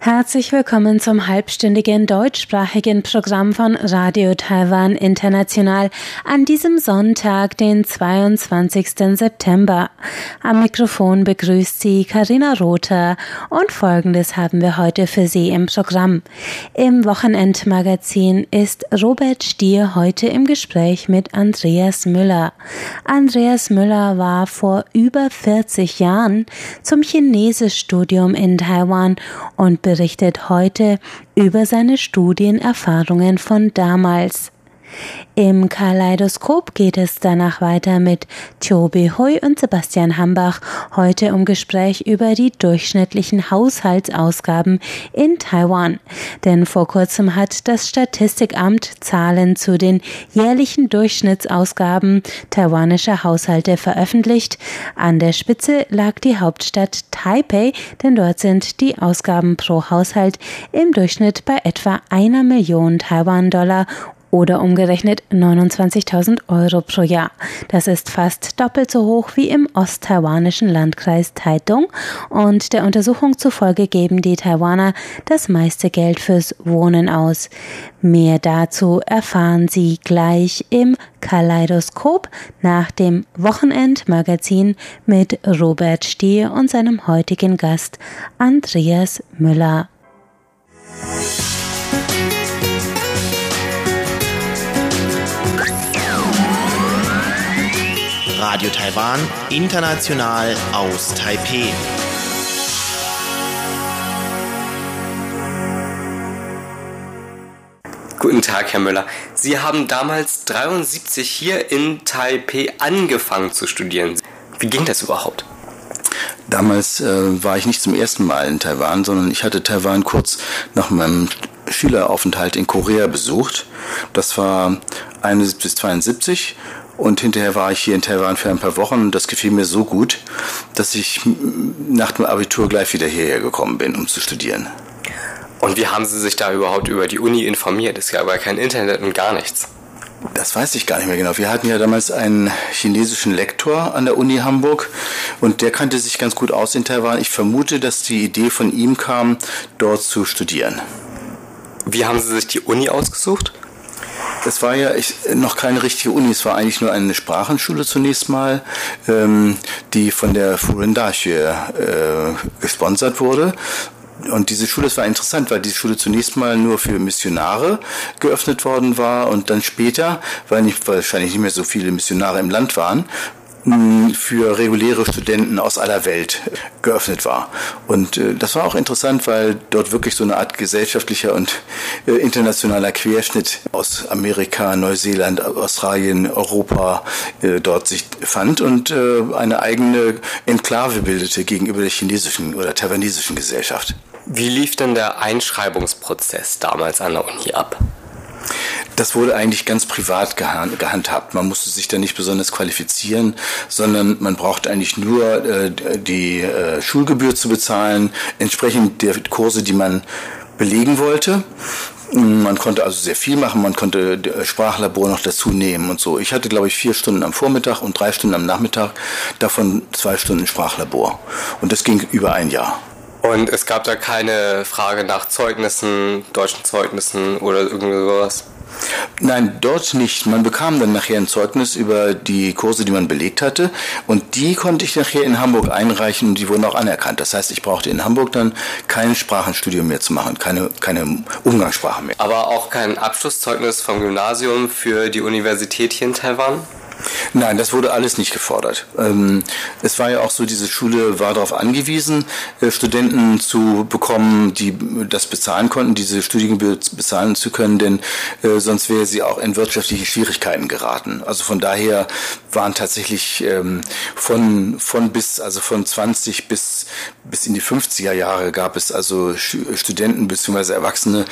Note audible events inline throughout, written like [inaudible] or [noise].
Herzlich willkommen zum halbstündigen deutschsprachigen Programm von Radio Taiwan International an diesem Sonntag, den 22. September. Am Mikrofon begrüßt Sie Karina Rother und Folgendes haben wir heute für Sie im Programm. Im Wochenendmagazin ist Robert Stier heute im Gespräch mit Andreas Müller. Andreas Müller war vor über 40 Jahren zum Chinesischstudium in Taiwan und berichtet heute über seine Studienerfahrungen von damals. Im Kaleidoskop geht es danach weiter mit Chobi Hui und Sebastian Hambach heute um Gespräch über die durchschnittlichen Haushaltsausgaben in Taiwan. Denn vor kurzem hat das Statistikamt Zahlen zu den jährlichen Durchschnittsausgaben taiwanischer Haushalte veröffentlicht. An der Spitze lag die Hauptstadt Taipei, denn dort sind die Ausgaben pro Haushalt im Durchschnitt bei etwa einer Million Taiwan-Dollar oder umgerechnet 29.000 Euro pro Jahr. Das ist fast doppelt so hoch wie im osttaiwanischen Landkreis Taitung und der Untersuchung zufolge geben die Taiwaner das meiste Geld fürs Wohnen aus. Mehr dazu erfahren Sie gleich im Kaleidoskop nach dem Wochenendmagazin mit Robert Stier und seinem heutigen Gast Andreas Müller. Radio Taiwan, international aus Taipeh. Guten Tag, Herr Müller. Sie haben damals 73 hier in Taipeh angefangen zu studieren. Wie ging das überhaupt? Damals äh, war ich nicht zum ersten Mal in Taiwan, sondern ich hatte Taiwan kurz nach meinem Schüleraufenthalt in Korea besucht. Das war 71 bis 72 und hinterher war ich hier in Taiwan für ein paar Wochen und das gefiel mir so gut, dass ich nach dem Abitur gleich wieder hierher gekommen bin, um zu studieren. Und wie haben Sie sich da überhaupt über die Uni informiert? Es gab ja kein Internet und gar nichts. Das weiß ich gar nicht mehr genau. Wir hatten ja damals einen chinesischen Lektor an der Uni Hamburg und der kannte sich ganz gut aus in Taiwan. Ich vermute, dass die Idee von ihm kam, dort zu studieren. Wie haben Sie sich die Uni ausgesucht? Es war ja ich, noch keine richtige Uni, es war eigentlich nur eine Sprachenschule zunächst mal, ähm, die von der Furen Dashue äh, gesponsert wurde. Und diese Schule, das war interessant, weil diese Schule zunächst mal nur für Missionare geöffnet worden war und dann später, weil nicht, wahrscheinlich nicht mehr so viele Missionare im Land waren, für reguläre Studenten aus aller Welt geöffnet war. Und äh, das war auch interessant, weil dort wirklich so eine Art gesellschaftlicher und äh, internationaler Querschnitt aus Amerika, Neuseeland, Australien, Europa äh, dort sich fand und eine eigene Enklave bildete gegenüber der chinesischen oder taiwanesischen Gesellschaft. Wie lief denn der Einschreibungsprozess damals an der Uni ab? Das wurde eigentlich ganz privat gehandhabt. Man musste sich da nicht besonders qualifizieren, sondern man brauchte eigentlich nur äh, die äh, Schulgebühr zu bezahlen, entsprechend der Kurse, die man belegen wollte. Man konnte also sehr viel machen, man konnte äh, Sprachlabor noch dazu nehmen und so. Ich hatte, glaube ich, vier Stunden am Vormittag und drei Stunden am Nachmittag, davon zwei Stunden Sprachlabor. Und das ging über ein Jahr. Und es gab da keine Frage nach Zeugnissen, deutschen Zeugnissen oder irgendwie sowas? Nein, dort nicht. Man bekam dann nachher ein Zeugnis über die Kurse, die man belegt hatte. Und die konnte ich nachher in Hamburg einreichen und die wurden auch anerkannt. Das heißt, ich brauchte in Hamburg dann kein Sprachenstudium mehr zu machen, keine, keine Umgangssprache mehr. Aber auch kein Abschlusszeugnis vom Gymnasium für die Universität hier in Taiwan? Nein, das wurde alles nicht gefordert. Ähm, es war ja auch so, diese Schule war darauf angewiesen, äh, Studenten zu bekommen, die das bezahlen konnten, diese Studiengebühr bezahlen zu können, denn äh, sonst wäre sie auch in wirtschaftliche Schwierigkeiten geraten. Also von daher waren tatsächlich ähm, von, von bis, also von 20 bis, bis in die 50er Jahre gab es also Studenten bzw. Erwachsene,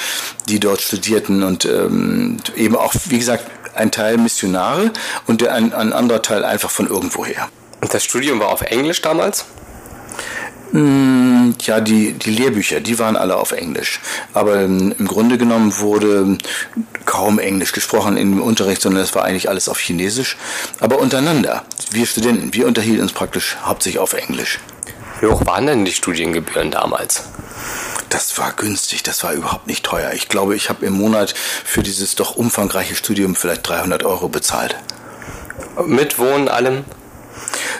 die dort studierten und ähm, eben auch, wie gesagt, ein Teil Missionare und ein, ein anderer Teil einfach von irgendwoher. Und das Studium war auf Englisch damals? Mm, ja, die, die Lehrbücher, die waren alle auf Englisch. Aber im Grunde genommen wurde kaum Englisch gesprochen im Unterricht, sondern es war eigentlich alles auf Chinesisch. Aber untereinander, wir Studenten, wir unterhielten uns praktisch hauptsächlich auf Englisch. Wie hoch waren denn die Studiengebühren damals? Das war günstig, das war überhaupt nicht teuer. Ich glaube, ich habe im Monat für dieses doch umfangreiche Studium vielleicht 300 Euro bezahlt. Mit Wohnen allem?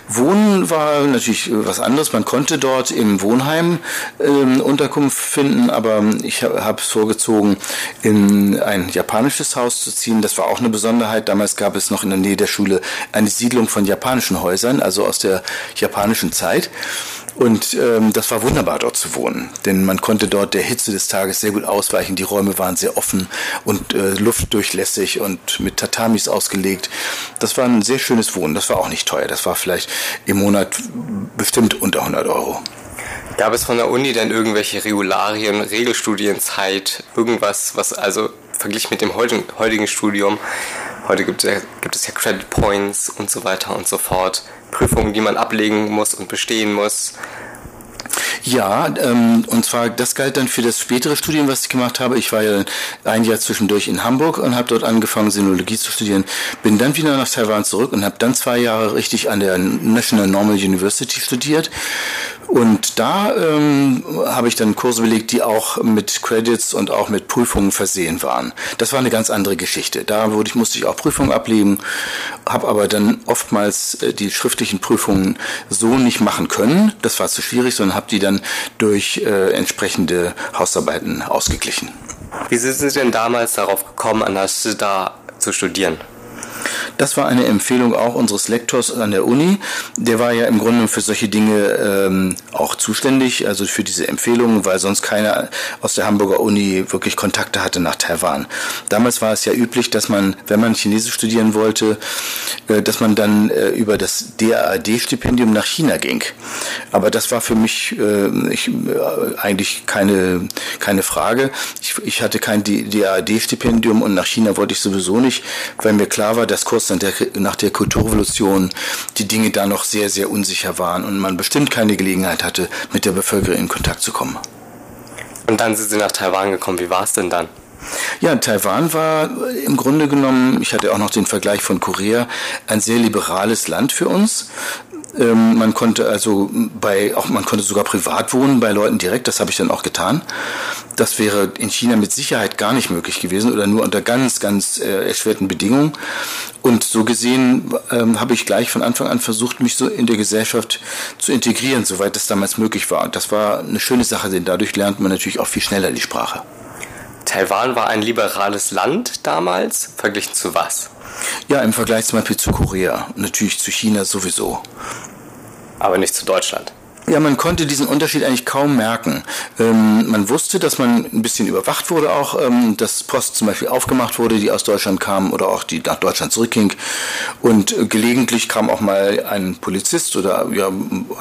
Wohnen war natürlich was anderes. Man konnte dort im Wohnheim ähm, Unterkunft finden, aber ich habe es vorgezogen, in ein japanisches Haus zu ziehen. Das war auch eine Besonderheit. Damals gab es noch in der Nähe der Schule eine Siedlung von japanischen Häusern, also aus der japanischen Zeit. Und ähm, das war wunderbar dort zu wohnen, denn man konnte dort der Hitze des Tages sehr gut ausweichen. Die Räume waren sehr offen und äh, luftdurchlässig und mit Tatamis ausgelegt. Das war ein sehr schönes Wohnen. Das war auch nicht teuer. Das war vielleicht im Monat bestimmt unter 100 Euro. Gab es von der Uni denn irgendwelche Regularien, Regelstudienzeit, irgendwas, was also verglichen mit dem heutigen Studium, heute gibt es, ja, gibt es ja Credit Points und so weiter und so fort, Prüfungen, die man ablegen muss und bestehen muss. Ja, ähm, und zwar, das galt dann für das spätere Studium, was ich gemacht habe. Ich war ja ein Jahr zwischendurch in Hamburg und habe dort angefangen, Sinologie zu studieren. Bin dann wieder nach Taiwan zurück und habe dann zwei Jahre richtig an der National Normal University studiert. Und da ähm, habe ich dann Kurse belegt, die auch mit Credits und auch mit Prüfungen versehen waren. Das war eine ganz andere Geschichte. Da wurde ich, musste ich auch Prüfungen ablegen, habe aber dann oftmals äh, die schriftlichen Prüfungen so nicht machen können. Das war zu schwierig, sondern habe die dann durch äh, entsprechende Hausarbeiten ausgeglichen. Wie sind Sie denn damals darauf gekommen, an der SIDA zu studieren? Das war eine Empfehlung auch unseres Lektors an der Uni. Der war ja im Grunde für solche Dinge ähm, auch zuständig, also für diese Empfehlungen, weil sonst keiner aus der Hamburger Uni wirklich Kontakte hatte nach Taiwan. Damals war es ja üblich, dass man, wenn man Chinesisch studieren wollte, äh, dass man dann äh, über das DAAD-Stipendium nach China ging. Aber das war für mich äh, ich, äh, eigentlich keine, keine Frage. Ich, ich hatte kein DAAD-Stipendium und nach China wollte ich sowieso nicht, weil mir klar war, dass kurz nach der, nach der Kulturrevolution die Dinge da noch sehr, sehr unsicher waren und man bestimmt keine Gelegenheit hatte, mit der Bevölkerung in Kontakt zu kommen. Und dann sind Sie nach Taiwan gekommen. Wie war es denn dann? Ja, Taiwan war im Grunde genommen, ich hatte auch noch den Vergleich von Korea, ein sehr liberales Land für uns. Ähm, man konnte also bei, auch man konnte sogar privat wohnen bei Leuten direkt, das habe ich dann auch getan. Das wäre in China mit Sicherheit gar nicht möglich gewesen oder nur unter ganz, ganz äh, erschwerten Bedingungen. Und so gesehen ähm, habe ich gleich von Anfang an versucht, mich so in der Gesellschaft zu integrieren, soweit das damals möglich war. Und das war eine schöne Sache, denn dadurch lernt man natürlich auch viel schneller die Sprache. Taiwan war ein liberales Land damals, verglichen zu was? Ja, im Vergleich zum Beispiel zu Korea, natürlich zu China sowieso. Aber nicht zu Deutschland. Ja, man konnte diesen Unterschied eigentlich kaum merken. Ähm, man wusste, dass man ein bisschen überwacht wurde auch, ähm, dass Post zum Beispiel aufgemacht wurde, die aus Deutschland kam oder auch die nach Deutschland zurückging. Und äh, gelegentlich kam auch mal ein Polizist oder ja,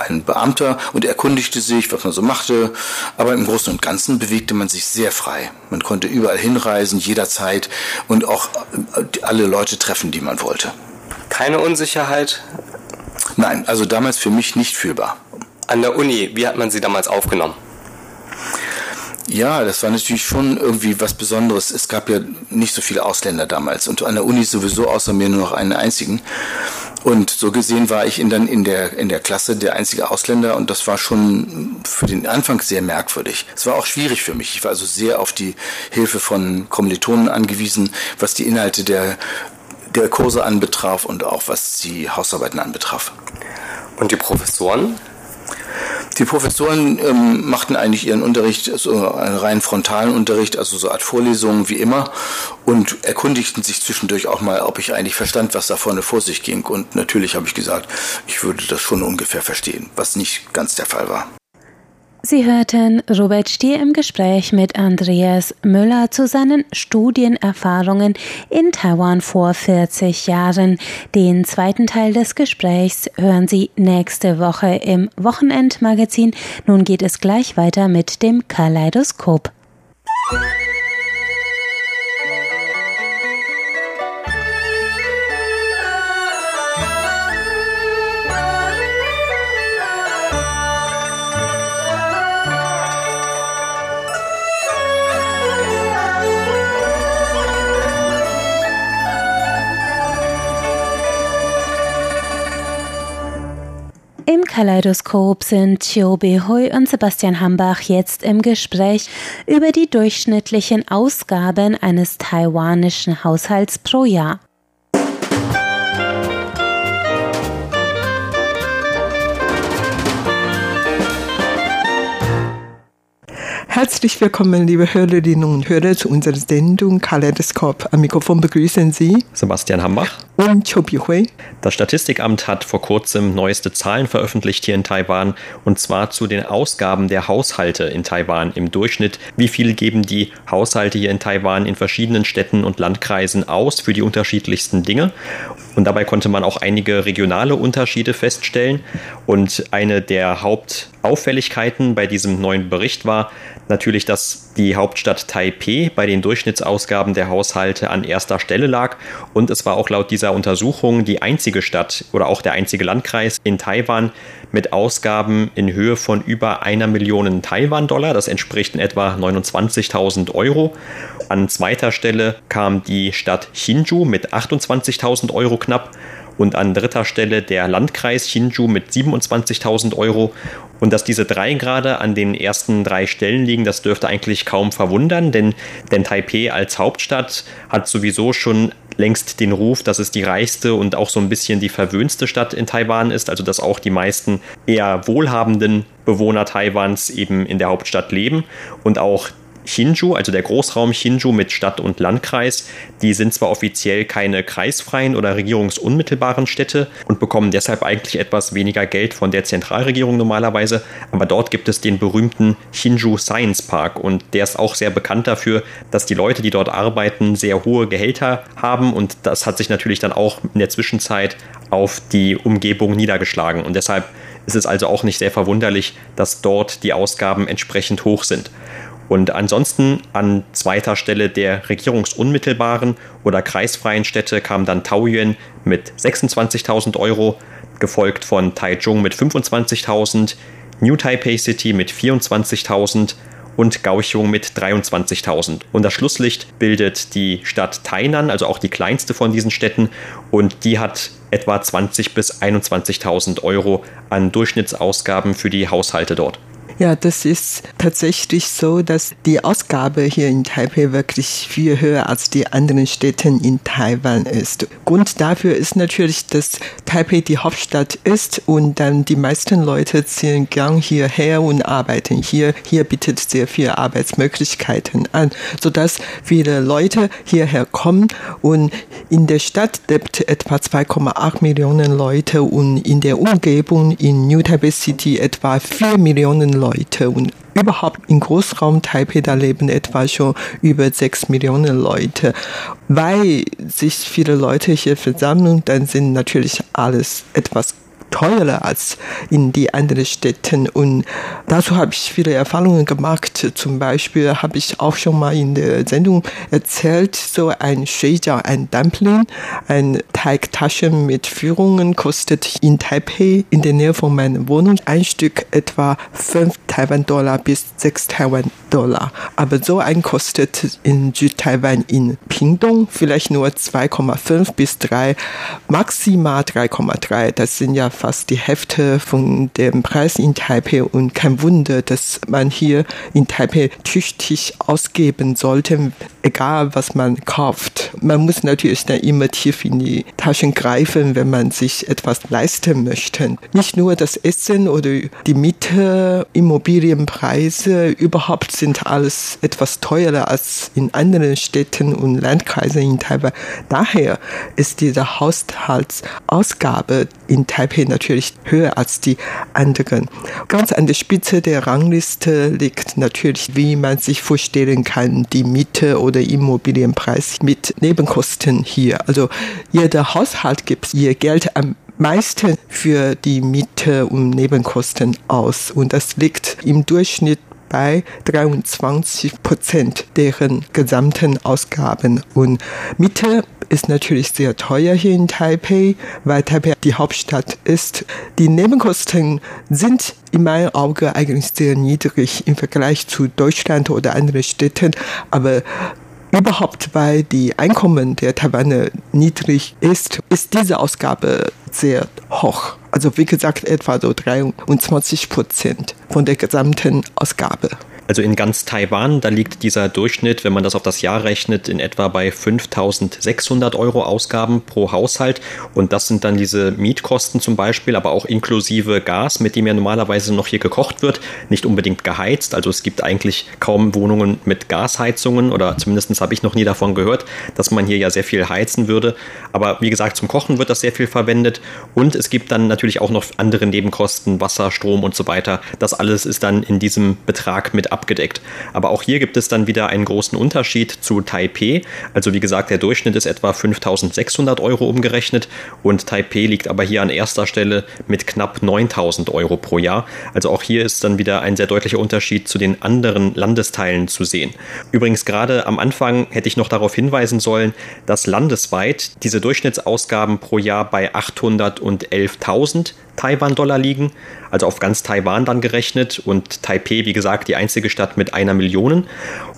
ein Beamter und erkundigte sich, was man so machte. Aber im Großen und Ganzen bewegte man sich sehr frei. Man konnte überall hinreisen, jederzeit und auch äh, alle Leute treffen, die man wollte. Keine Unsicherheit? Nein, also damals für mich nicht fühlbar. An der Uni, wie hat man sie damals aufgenommen? Ja, das war natürlich schon irgendwie was Besonderes. Es gab ja nicht so viele Ausländer damals und an der Uni sowieso außer mir nur noch einen einzigen. Und so gesehen war ich in, dann in der, in der Klasse der einzige Ausländer und das war schon für den Anfang sehr merkwürdig. Es war auch schwierig für mich. Ich war also sehr auf die Hilfe von Kommilitonen angewiesen, was die Inhalte der, der Kurse anbetraf und auch was die Hausarbeiten anbetraf. Und die Professoren? Die Professoren ähm, machten eigentlich ihren Unterricht, so einen rein frontalen Unterricht, also so eine Art Vorlesungen wie immer und erkundigten sich zwischendurch auch mal, ob ich eigentlich verstand, was da vorne vor sich ging. Und natürlich habe ich gesagt, ich würde das schon ungefähr verstehen, was nicht ganz der Fall war. Sie hörten Robert Stier im Gespräch mit Andreas Müller zu seinen Studienerfahrungen in Taiwan vor 40 Jahren. Den zweiten Teil des Gesprächs hören Sie nächste Woche im Wochenendmagazin. Nun geht es gleich weiter mit dem Kaleidoskop. Im Kaleidoskop sind Chiu Hui und Sebastian Hambach jetzt im Gespräch über die durchschnittlichen Ausgaben eines taiwanischen Haushalts pro Jahr. Herzlich willkommen, liebe Hörerinnen und Hörer, zu unserer Sendung Kaleidoskop. Am Mikrofon begrüßen Sie Sebastian Hambach und Chobi Hui. Das Statistikamt hat vor kurzem neueste Zahlen veröffentlicht hier in Taiwan und zwar zu den Ausgaben der Haushalte in Taiwan im Durchschnitt. Wie viel geben die Haushalte hier in Taiwan in verschiedenen Städten und Landkreisen aus für die unterschiedlichsten Dinge? Und dabei konnte man auch einige regionale Unterschiede feststellen. Und eine der Hauptauffälligkeiten bei diesem neuen Bericht war, natürlich, dass die Hauptstadt Taipeh bei den Durchschnittsausgaben der Haushalte an erster Stelle lag. Und es war auch laut dieser Untersuchung die einzige Stadt oder auch der einzige Landkreis in Taiwan mit Ausgaben in Höhe von über einer Million Taiwan-Dollar. Das entspricht in etwa 29.000 Euro. An zweiter Stelle kam die Stadt Hsinchu mit 28.000 Euro knapp und an dritter Stelle der Landkreis Hsinchu mit 27.000 Euro. Und dass diese drei gerade an den ersten drei Stellen liegen, das dürfte eigentlich kaum verwundern, denn, denn Taipeh als Hauptstadt hat sowieso schon längst den Ruf, dass es die reichste und auch so ein bisschen die verwöhnste Stadt in Taiwan ist, also dass auch die meisten eher wohlhabenden Bewohner Taiwans eben in der Hauptstadt leben und auch Hsinchu, also der Großraum Hsinchu mit Stadt und Landkreis, die sind zwar offiziell keine kreisfreien oder regierungsunmittelbaren Städte und bekommen deshalb eigentlich etwas weniger Geld von der Zentralregierung normalerweise, aber dort gibt es den berühmten Hsinchu Science Park und der ist auch sehr bekannt dafür, dass die Leute, die dort arbeiten, sehr hohe Gehälter haben und das hat sich natürlich dann auch in der Zwischenzeit auf die Umgebung niedergeschlagen und deshalb ist es also auch nicht sehr verwunderlich, dass dort die Ausgaben entsprechend hoch sind. Und ansonsten an zweiter Stelle der regierungsunmittelbaren oder kreisfreien Städte kam dann Taoyuan mit 26.000 Euro, gefolgt von Taichung mit 25.000, New Taipei City mit 24.000 und Kaohsiung mit 23.000. Und das Schlusslicht bildet die Stadt Tainan, also auch die kleinste von diesen Städten, und die hat etwa 20.000 bis 21.000 Euro an Durchschnittsausgaben für die Haushalte dort. Ja, das ist tatsächlich so, dass die Ausgabe hier in Taipei wirklich viel höher als die anderen Städte in Taiwan ist. Grund dafür ist natürlich, dass Taipei die Hauptstadt ist und dann die meisten Leute ziehen gern hierher und arbeiten hier. Hier bietet sehr viele Arbeitsmöglichkeiten an, sodass viele Leute hierher kommen und in der Stadt lebt etwa 2,8 Millionen Leute und in der Umgebung in New Taipei City etwa 4 Millionen Leute. Leute und überhaupt im Großraum Taipei, da leben etwa schon über sechs Millionen Leute. Weil sich viele Leute hier versammeln, dann sind natürlich alles etwas teurer als in die anderen Städten. Und dazu habe ich viele Erfahrungen gemacht. Zum Beispiel habe ich auch schon mal in der Sendung erzählt, so ein Shuijiao, ein Dumpling, ein Teigtaschen mit Führungen kostet in Taipei in der Nähe von meiner Wohnung ein Stück etwa 5 Taiwan-Dollar bis 6 Taiwan-Dollar. Aber so ein kostet in Südtaiwan in Pingdong vielleicht nur 2,5 bis 3, maximal 3,3. Das sind ja fast die Hälfte von dem Preis in Taipei und kein Wunder, dass man hier in Taipei tüchtig ausgeben sollte, egal was man kauft. Man muss natürlich dann immer tief in die Taschen greifen, wenn man sich etwas leisten möchte. Nicht nur das Essen oder die Miete, Immobilienpreise, überhaupt sind alles etwas teurer als in anderen Städten und Landkreisen in Taipei. Daher ist diese Haushaltsausgabe in Taipei natürlich höher als die anderen. Ganz an der Spitze der Rangliste liegt natürlich, wie man sich vorstellen kann, die Miete oder Immobilienpreis mit Nebenkosten hier. Also jeder Haushalt gibt ihr Geld am meisten für die Miete und Nebenkosten aus und das liegt im Durchschnitt bei 23 Prozent deren gesamten Ausgaben. Und Miete ist natürlich sehr teuer hier in Taipei, weil Taipei die Hauptstadt ist. Die Nebenkosten sind in meinem Auge eigentlich sehr niedrig im Vergleich zu Deutschland oder anderen Städten, aber Überhaupt, weil die Einkommen der Taiwaner niedrig ist, ist diese Ausgabe sehr hoch. Also wie gesagt, etwa so 23 Prozent von der gesamten Ausgabe. Also in ganz Taiwan, da liegt dieser Durchschnitt, wenn man das auf das Jahr rechnet, in etwa bei 5600 Euro Ausgaben pro Haushalt. Und das sind dann diese Mietkosten zum Beispiel, aber auch inklusive Gas, mit dem ja normalerweise noch hier gekocht wird, nicht unbedingt geheizt. Also es gibt eigentlich kaum Wohnungen mit Gasheizungen oder zumindest habe ich noch nie davon gehört, dass man hier ja sehr viel heizen würde. Aber wie gesagt, zum Kochen wird das sehr viel verwendet. Und es gibt dann natürlich auch noch andere Nebenkosten, Wasser, Strom und so weiter. Das alles ist dann in diesem Betrag mit abgedeckt. Aber auch hier gibt es dann wieder einen großen Unterschied zu Taipei. Also wie gesagt, der Durchschnitt ist etwa 5600 Euro umgerechnet und Taipei liegt aber hier an erster Stelle mit knapp 9000 Euro pro Jahr. Also auch hier ist dann wieder ein sehr deutlicher Unterschied zu den anderen Landesteilen zu sehen. Übrigens gerade am Anfang hätte ich noch darauf hinweisen sollen, dass landesweit diese Durchschnittsausgaben pro Jahr bei 811.000 Taiwan-Dollar liegen, also auf ganz Taiwan dann gerechnet und Taipei, wie gesagt, die einzige Stadt mit einer Million.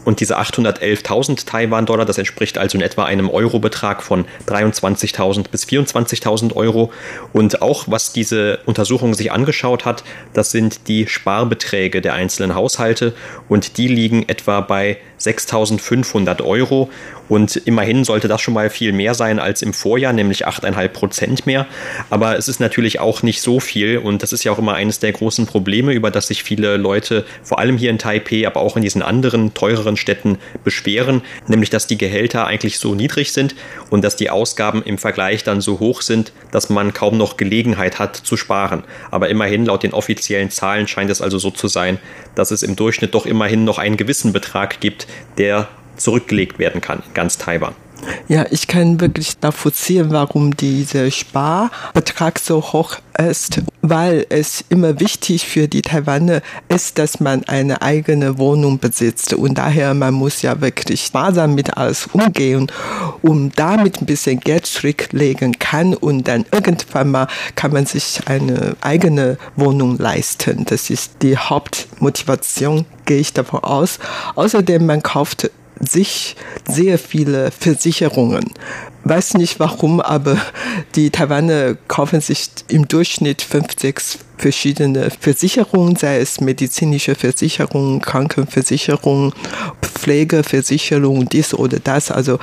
Und diese 811.000 Taiwan-Dollar, das entspricht also in etwa einem Eurobetrag von 23.000 bis 24.000 Euro. Und auch was diese Untersuchung sich angeschaut hat, das sind die Sparbeträge der einzelnen Haushalte und die liegen etwa bei 6.500 Euro. Und immerhin sollte das schon mal viel mehr sein als im Vorjahr, nämlich 8,5 Prozent mehr. Aber es ist natürlich auch nicht so viel und das ist ja auch immer eines der großen Probleme, über das sich viele Leute, vor allem hier in Taipei, aber auch in diesen anderen teureren Städten beschweren, nämlich dass die Gehälter eigentlich so niedrig sind und dass die Ausgaben im Vergleich dann so hoch sind, dass man kaum noch Gelegenheit hat zu sparen. Aber immerhin laut den offiziellen Zahlen scheint es also so zu sein, dass es im Durchschnitt doch immerhin noch einen gewissen Betrag gibt, der zurückgelegt werden kann in ganz Taiwan. Ja, ich kann wirklich nachvollziehen, warum dieser Sparbetrag so hoch ist, weil es immer wichtig für die Taiwaner ist, dass man eine eigene Wohnung besitzt und daher man muss ja wirklich sparsam mit alles umgehen, um damit ein bisschen Geld zurücklegen kann und dann irgendwann mal kann man sich eine eigene Wohnung leisten. Das ist die Hauptmotivation, gehe ich davon aus. Außerdem man kauft sich sehr viele Versicherungen. Weiß nicht warum, aber die Taiwaner kaufen sich im Durchschnitt fünf, sechs verschiedene Versicherungen, sei es medizinische Versicherung, Krankenversicherung, Pflegeversicherung, dies oder das. Also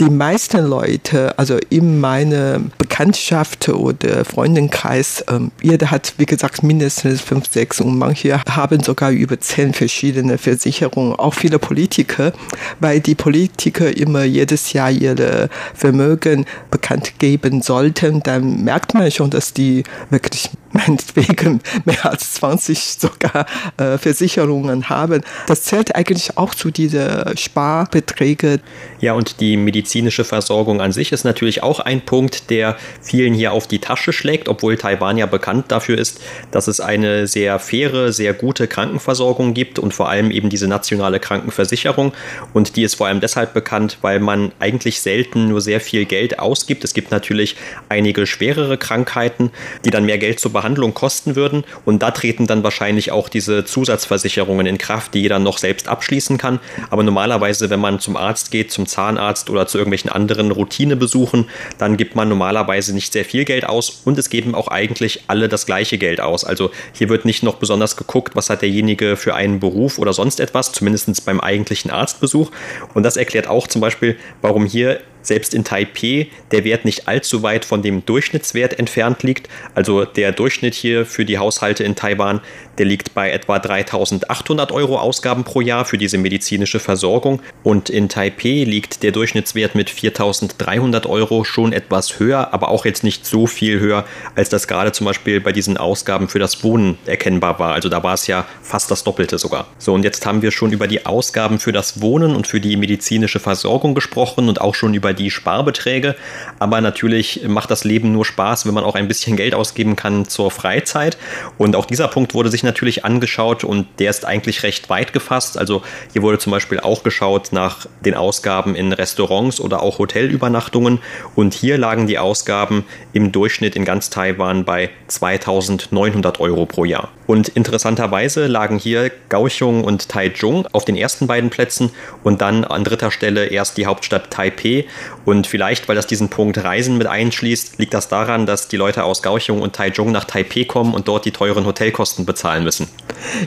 die meisten Leute, also in meiner Bekanntschaft oder Freundenkreis, ähm, jeder hat, wie gesagt, mindestens fünf, sechs und manche haben sogar über zehn verschiedene Versicherungen, auch viele Politiker, weil die Politiker immer jedes Jahr ihre Vermögen bekannt geben sollten, dann merkt man schon, dass die wirklich meinetwegen mehr als 20 sogar äh, Versicherungen haben. Das zählt eigentlich auch zu diesen Sparbeträgen. Ja, und die medizinische Versorgung an sich ist natürlich auch ein Punkt, der vielen hier auf die Tasche schlägt, obwohl Taiwan ja bekannt dafür ist, dass es eine sehr faire, sehr gute Krankenversorgung gibt und vor allem eben diese nationale Krankenversicherung. Und die ist vor allem deshalb bekannt, weil man eigentlich selten nur sehr viel Geld ausgibt. Es gibt natürlich einige schwerere Krankheiten, die dann mehr Geld zu behandeln Behandlung kosten würden. Und da treten dann wahrscheinlich auch diese Zusatzversicherungen in Kraft, die jeder noch selbst abschließen kann. Aber normalerweise, wenn man zum Arzt geht, zum Zahnarzt oder zu irgendwelchen anderen Routinebesuchen, dann gibt man normalerweise nicht sehr viel Geld aus und es geben auch eigentlich alle das gleiche Geld aus. Also hier wird nicht noch besonders geguckt, was hat derjenige für einen Beruf oder sonst etwas, zumindest beim eigentlichen Arztbesuch. Und das erklärt auch zum Beispiel, warum hier selbst in Taipei der Wert nicht allzu weit von dem Durchschnittswert entfernt liegt. Also der Durchschnitt hier für die Haushalte in Taiwan, der liegt bei etwa 3800 Euro Ausgaben pro Jahr für diese medizinische Versorgung. Und in Taipei liegt der Durchschnittswert mit 4300 Euro schon etwas höher, aber auch jetzt nicht so viel höher, als das gerade zum Beispiel bei diesen Ausgaben für das Wohnen erkennbar war. Also da war es ja fast das Doppelte sogar. So, und jetzt haben wir schon über die Ausgaben für das Wohnen und für die medizinische Versorgung gesprochen und auch schon über die Sparbeträge. Aber natürlich macht das Leben nur Spaß, wenn man auch ein bisschen Geld ausgeben kann zur Freizeit. Und auch dieser Punkt wurde sich natürlich angeschaut und der ist eigentlich recht weit gefasst. Also hier wurde zum Beispiel auch geschaut nach den Ausgaben in Restaurants oder auch Hotelübernachtungen. Und hier lagen die Ausgaben im Durchschnitt in ganz Taiwan bei 2900 Euro pro Jahr. Und interessanterweise lagen hier Kaohsiung und Taichung auf den ersten beiden Plätzen und dann an dritter Stelle erst die Hauptstadt Taipei Und vielleicht, weil das diesen Punkt Reisen mit einschließt, liegt das daran, dass die Leute aus Kaohsiung und Taichung nach Taipei kommen und dort die teuren Hotelkosten bezahlen müssen.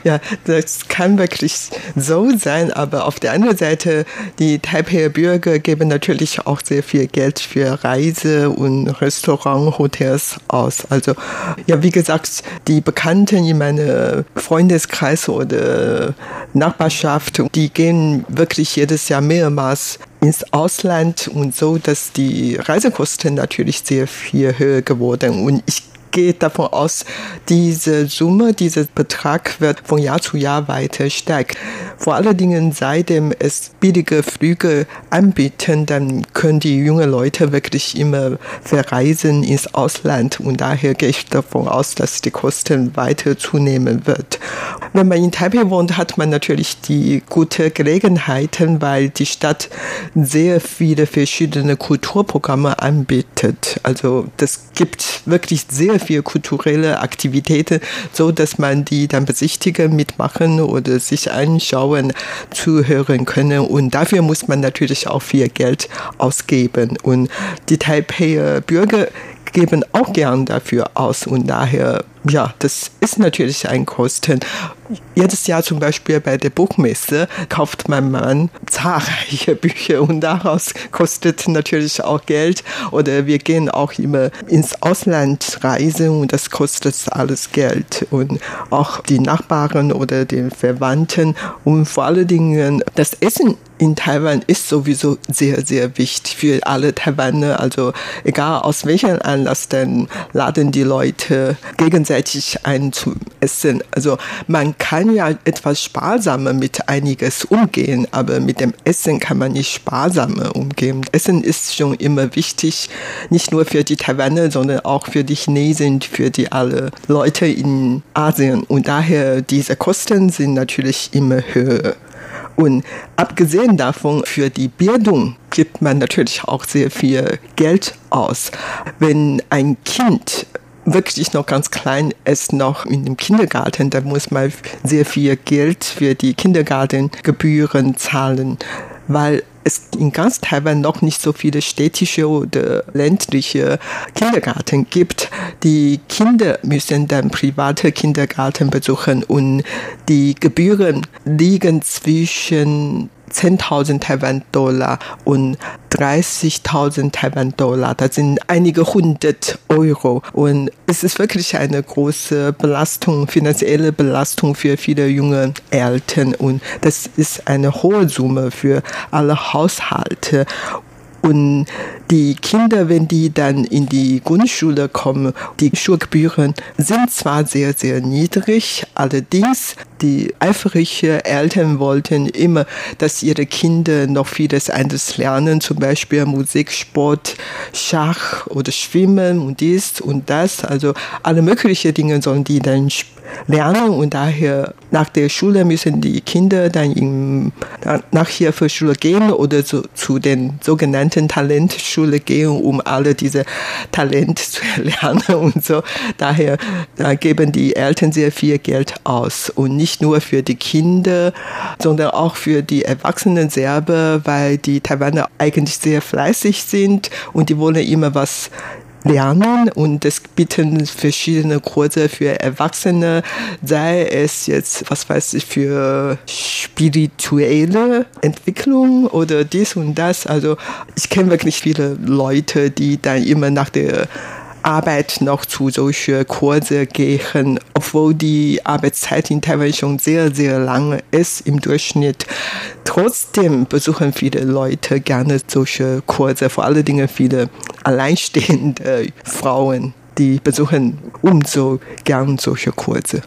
Ja, das kann wirklich so sein, aber auf der anderen Seite, die Taipei Bürger geben natürlich auch sehr viel Geld für Reise und Restaurant, Hotels aus. Also ja, wie gesagt, die Bekannten in meinem Freundeskreis oder Nachbarschaft, die gehen wirklich jedes Jahr mehrmals ins Ausland und so, dass die Reisekosten natürlich sehr viel höher geworden. Und ich geht davon aus, diese Summe, dieser Betrag wird von Jahr zu Jahr weiter steigen. Vor allen Dingen, seitdem es billige Flüge anbieten, dann können die jungen Leute wirklich immer verreisen ins Ausland und daher gehe ich davon aus, dass die Kosten weiter zunehmen wird. Wenn man in Taipei wohnt, hat man natürlich die gute Gelegenheiten, weil die Stadt sehr viele verschiedene Kulturprogramme anbietet. Also das gibt wirklich sehr viele kulturelle Aktivitäten, so dass man die dann besichtigen, mitmachen oder sich anschauen, zuhören können. Und dafür muss man natürlich auch viel Geld ausgeben. Und die Taipei Bürger geben auch gern dafür aus und daher ja, das ist natürlich ein Kosten. Jedes Jahr zum Beispiel bei der Buchmesse kauft mein Mann zahlreiche [laughs] Bücher und daraus kostet natürlich auch Geld. Oder wir gehen auch immer ins Ausland reisen und das kostet alles Geld. Und auch die Nachbarn oder den Verwandten und vor allen Dingen das Essen in Taiwan ist sowieso sehr, sehr wichtig für alle Taiwaner. Also egal aus welchem Anlass, dann laden die Leute gegenseitig ein zu essen. Also man kann ja etwas sparsamer mit einiges umgehen, aber mit dem Essen kann man nicht sparsamer umgehen. Essen ist schon immer wichtig, nicht nur für die Taiwaner, sondern auch für die Chinesen, für die alle Leute in Asien. Und daher diese Kosten sind natürlich immer höher. Und abgesehen davon, für die Bildung gibt man natürlich auch sehr viel Geld aus. Wenn ein Kind wirklich noch ganz klein ist, noch in dem Kindergarten, da muss man sehr viel Geld für die Kindergartengebühren zahlen, weil es in ganz Taiwan noch nicht so viele städtische oder ländliche Kindergarten gibt. Die Kinder müssen dann private Kindergarten besuchen und die Gebühren liegen zwischen 10.000 Taiwan-Dollar und 30.000 Taiwan-Dollar. Das sind einige hundert Euro. Und es ist wirklich eine große Belastung, finanzielle Belastung für viele junge Eltern. Und das ist eine hohe Summe für alle Haushalte. Und die Kinder, wenn die dann in die Grundschule kommen, die Schulgebühren sind zwar sehr, sehr niedrig, allerdings die eifrigen Eltern wollten immer, dass ihre Kinder noch vieles anderes lernen, zum Beispiel Musik, Sport, Schach oder Schwimmen und dies und das. Also alle möglichen Dinge sollen die dann lernen und daher nach der Schule müssen die Kinder dann in, nach hier für Schule gehen oder so, zu den sogenannten Talentschule gehen, um alle diese Talente zu lernen [laughs] und so. Daher da geben die Eltern sehr viel Geld aus und nicht nur für die Kinder, sondern auch für die Erwachsenen selber, weil die Taiwaner eigentlich sehr fleißig sind und die wollen immer was lernen und es bieten verschiedene Kurse für Erwachsene, sei es jetzt, was weiß ich, für spirituelle Entwicklung oder dies und das. Also ich kenne wirklich viele Leute, die dann immer nach der Arbeit noch zu solchen Kurse gehen, obwohl die Arbeitszeit in Taiwan schon sehr, sehr lang ist im Durchschnitt. Trotzdem besuchen viele Leute gerne solche Kurse, vor allen Dingen viele alleinstehende Frauen die besuchen umso gern solche Kurse.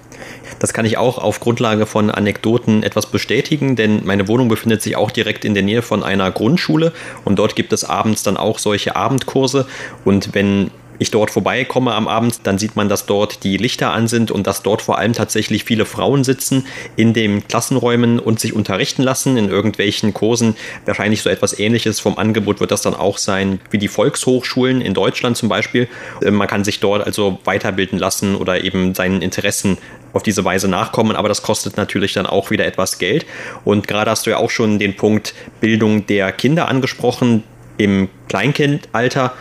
Das kann ich auch auf Grundlage von Anekdoten etwas bestätigen, denn meine Wohnung befindet sich auch direkt in der Nähe von einer Grundschule und dort gibt es abends dann auch solche Abendkurse und wenn ich dort vorbeikomme am Abend, dann sieht man, dass dort die Lichter an sind und dass dort vor allem tatsächlich viele Frauen sitzen in den Klassenräumen und sich unterrichten lassen in irgendwelchen Kursen. Wahrscheinlich so etwas ähnliches vom Angebot wird das dann auch sein wie die Volkshochschulen in Deutschland zum Beispiel. Äh, man kann sich dort also weiterbilden lassen oder eben seinen Interessen auf diese Weise nachkommen, aber das kostet natürlich dann auch wieder etwas Geld. Und gerade hast du ja auch schon den Punkt Bildung der Kinder angesprochen Im Kleinkindalter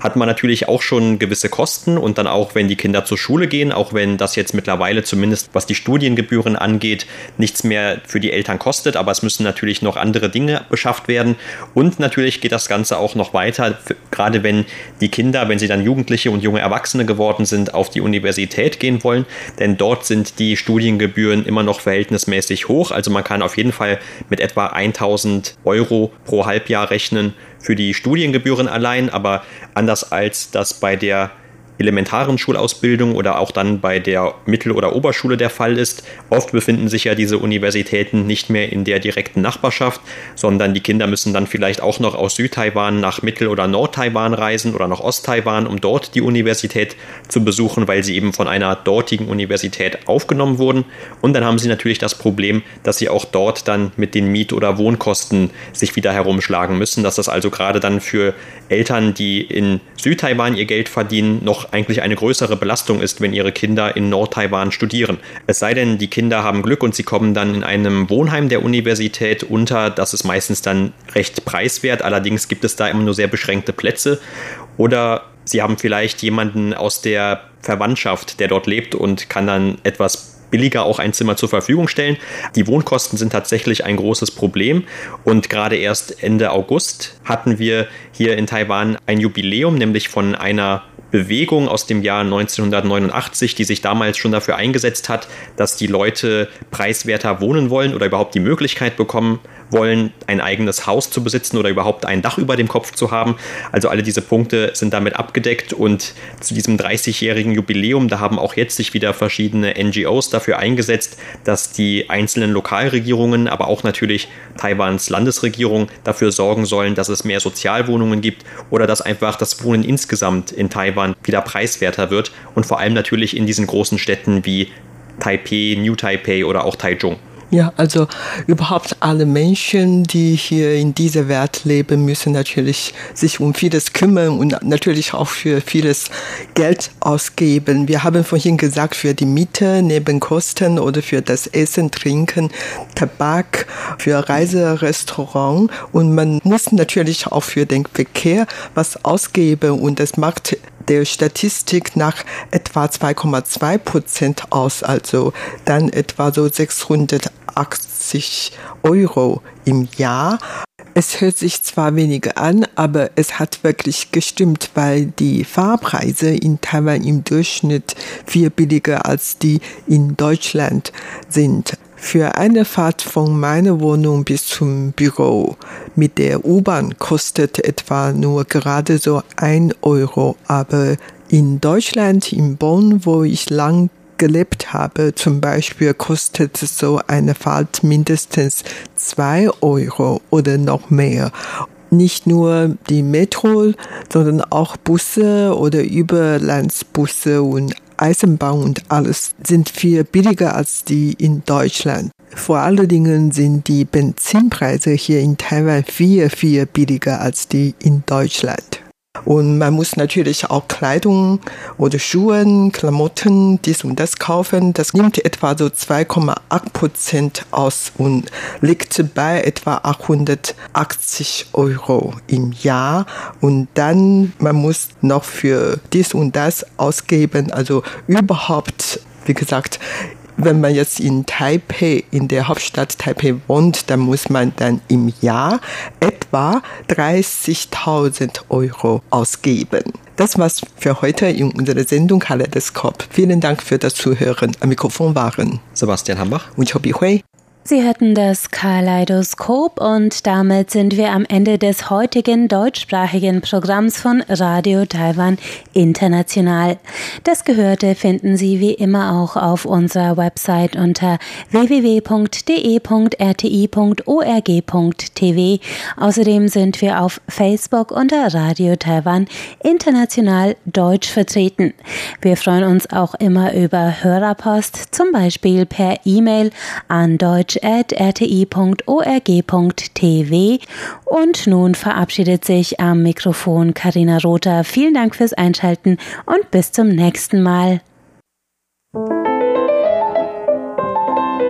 hat man natürlich auch schon gewisse Kosten und dann auch, wenn die Kinder zur Schule gehen, auch wenn das jetzt mittlerweile zumindest was die Studiengebühren angeht, nichts mehr für die Eltern kostet, aber es müssen natürlich noch andere Dinge beschafft werden. Und natürlich geht das Ganze auch noch weiter, gerade wenn die Kinder, wenn sie dann Jugendliche und junge Erwachsene geworden sind, auf die Universität gehen wollen, denn dort sind die Studiengebühren immer noch verhältnismäßig hoch, also man kann auf jeden Fall mit etwa 1000 Euro pro Halbjahr rechnen für die Studiengebühren allein, aber anders als das bei der elementaren Schulausbildung oder auch dann bei der Mittel- oder Oberschule der Fall ist. Oft befinden sich ja diese Universitäten nicht mehr in der direkten Nachbarschaft, sondern die Kinder müssen dann vielleicht auch noch aus Südtaiwan nach Mittel- oder Nordtaiwan reisen oder nach Osttaiwan, um dort die Universität zu besuchen, weil sie eben von einer dortigen Universität aufgenommen wurden. Und dann haben sie natürlich das Problem, dass sie auch dort dann mit den Miet- oder Wohnkosten sich wieder herumschlagen müssen, dass das also gerade dann für Eltern, die in Südtaiwan ihr Geld verdienen, noch eigentlich eine größere Belastung ist, wenn ihre Kinder in Nord-Taiwan studieren. Es sei denn, die Kinder haben Glück und sie kommen dann in einem Wohnheim der Universität unter. Das ist meistens dann recht preiswert. Allerdings gibt es da immer nur sehr beschränkte Plätze. Oder sie haben vielleicht jemanden aus der Verwandtschaft, der dort lebt und kann dann etwas billiger auch ein Zimmer zur Verfügung stellen. Die Wohnkosten sind tatsächlich ein großes Problem und gerade erst Ende August hatten wir hier in Taiwan ein Jubiläum, nämlich von einer Bewegung aus dem Jahr 1989, die sich damals schon dafür eingesetzt hat, dass die Leute preiswerter wohnen wollen oder überhaupt die Möglichkeit bekommen wollen, ein eigenes Haus zu besitzen oder überhaupt ein Dach über dem Kopf zu haben. Also alle diese Punkte sind damit abgedeckt und zu diesem 30-jährigen Jubiläum, da haben auch jetzt sich wieder verschiedene NGOs dafür eingesetzt, dass die einzelnen Lokalregierungen, aber auch natürlich Taiwans Landesregierung dafür sorgen sollen, dass es mehr Sozialwohnungen gibt oder dass einfach das Wohnen insgesamt in Taiwan wieder preiswerter wird und vor allem natürlich in diesen großen Städten wie Taipei, New Taipei oder auch Taichung. Ja, also überhaupt alle Menschen, die hier in dieser Welt leben, müssen natürlich sich um vieles kümmern und natürlich auch für vieles Geld ausgeben. Wir haben vorhin gesagt, für die Miete, Nebenkosten oder für das Essen, Trinken, Tabak, für Reiserestaurant und man muss natürlich auch für den Verkehr was ausgeben und das macht der Statistik nach etwa 2,2 Prozent aus, also dann etwa so 680 Euro im Jahr. Es hört sich zwar weniger an, aber es hat wirklich gestimmt, weil die Fahrpreise in Taiwan im Durchschnitt viel billiger als die in Deutschland sind. Für eine Fahrt von meiner Wohnung bis zum Büro mit der U-Bahn kostet etwa nur gerade so ein Euro, aber in Deutschland, in Bonn, wo ich lang gelebt habe, zum Beispiel kostet so eine Fahrt mindestens zwei Euro oder noch mehr. Nicht nur die Metro, sondern auch Busse oder Überlandsbusse und Eisenbahn und alles sind viel billiger als die in Deutschland. Vor allen Dingen sind die Benzinpreise hier in Taiwan viel, viel billiger als die in Deutschland. Und man muss natürlich auch Kleidung oder Schuhe, Klamotten, dies und das kaufen. Das nimmt etwa so 2,8 Prozent aus und liegt bei etwa 880 Euro im Jahr. Und dann, man muss noch für dies und das ausgeben. Also überhaupt, wie gesagt, wenn man jetzt in Taipei, in der Hauptstadt Taipei wohnt, dann muss man dann im Jahr etwa 30.000 Euro ausgeben. Das war's für heute in unserer Sendung Kaleidoskop. Vielen Dank für das Zuhören. Am Mikrofon waren Sebastian Hambach und Chobi Hui. Sie hörten das Kaleidoskop und damit sind wir am Ende des heutigen deutschsprachigen Programms von Radio Taiwan International. Das Gehörte finden Sie wie immer auch auf unserer Website unter www.de.rti.org.tv. Außerdem sind wir auf Facebook unter Radio Taiwan International Deutsch vertreten. Wir freuen uns auch immer über Hörerpost, zum Beispiel per E-Mail an deutsch rti.org.tv. Und nun verabschiedet sich am Mikrofon Karina Rother. Vielen Dank fürs Einschalten und bis zum nächsten Mal.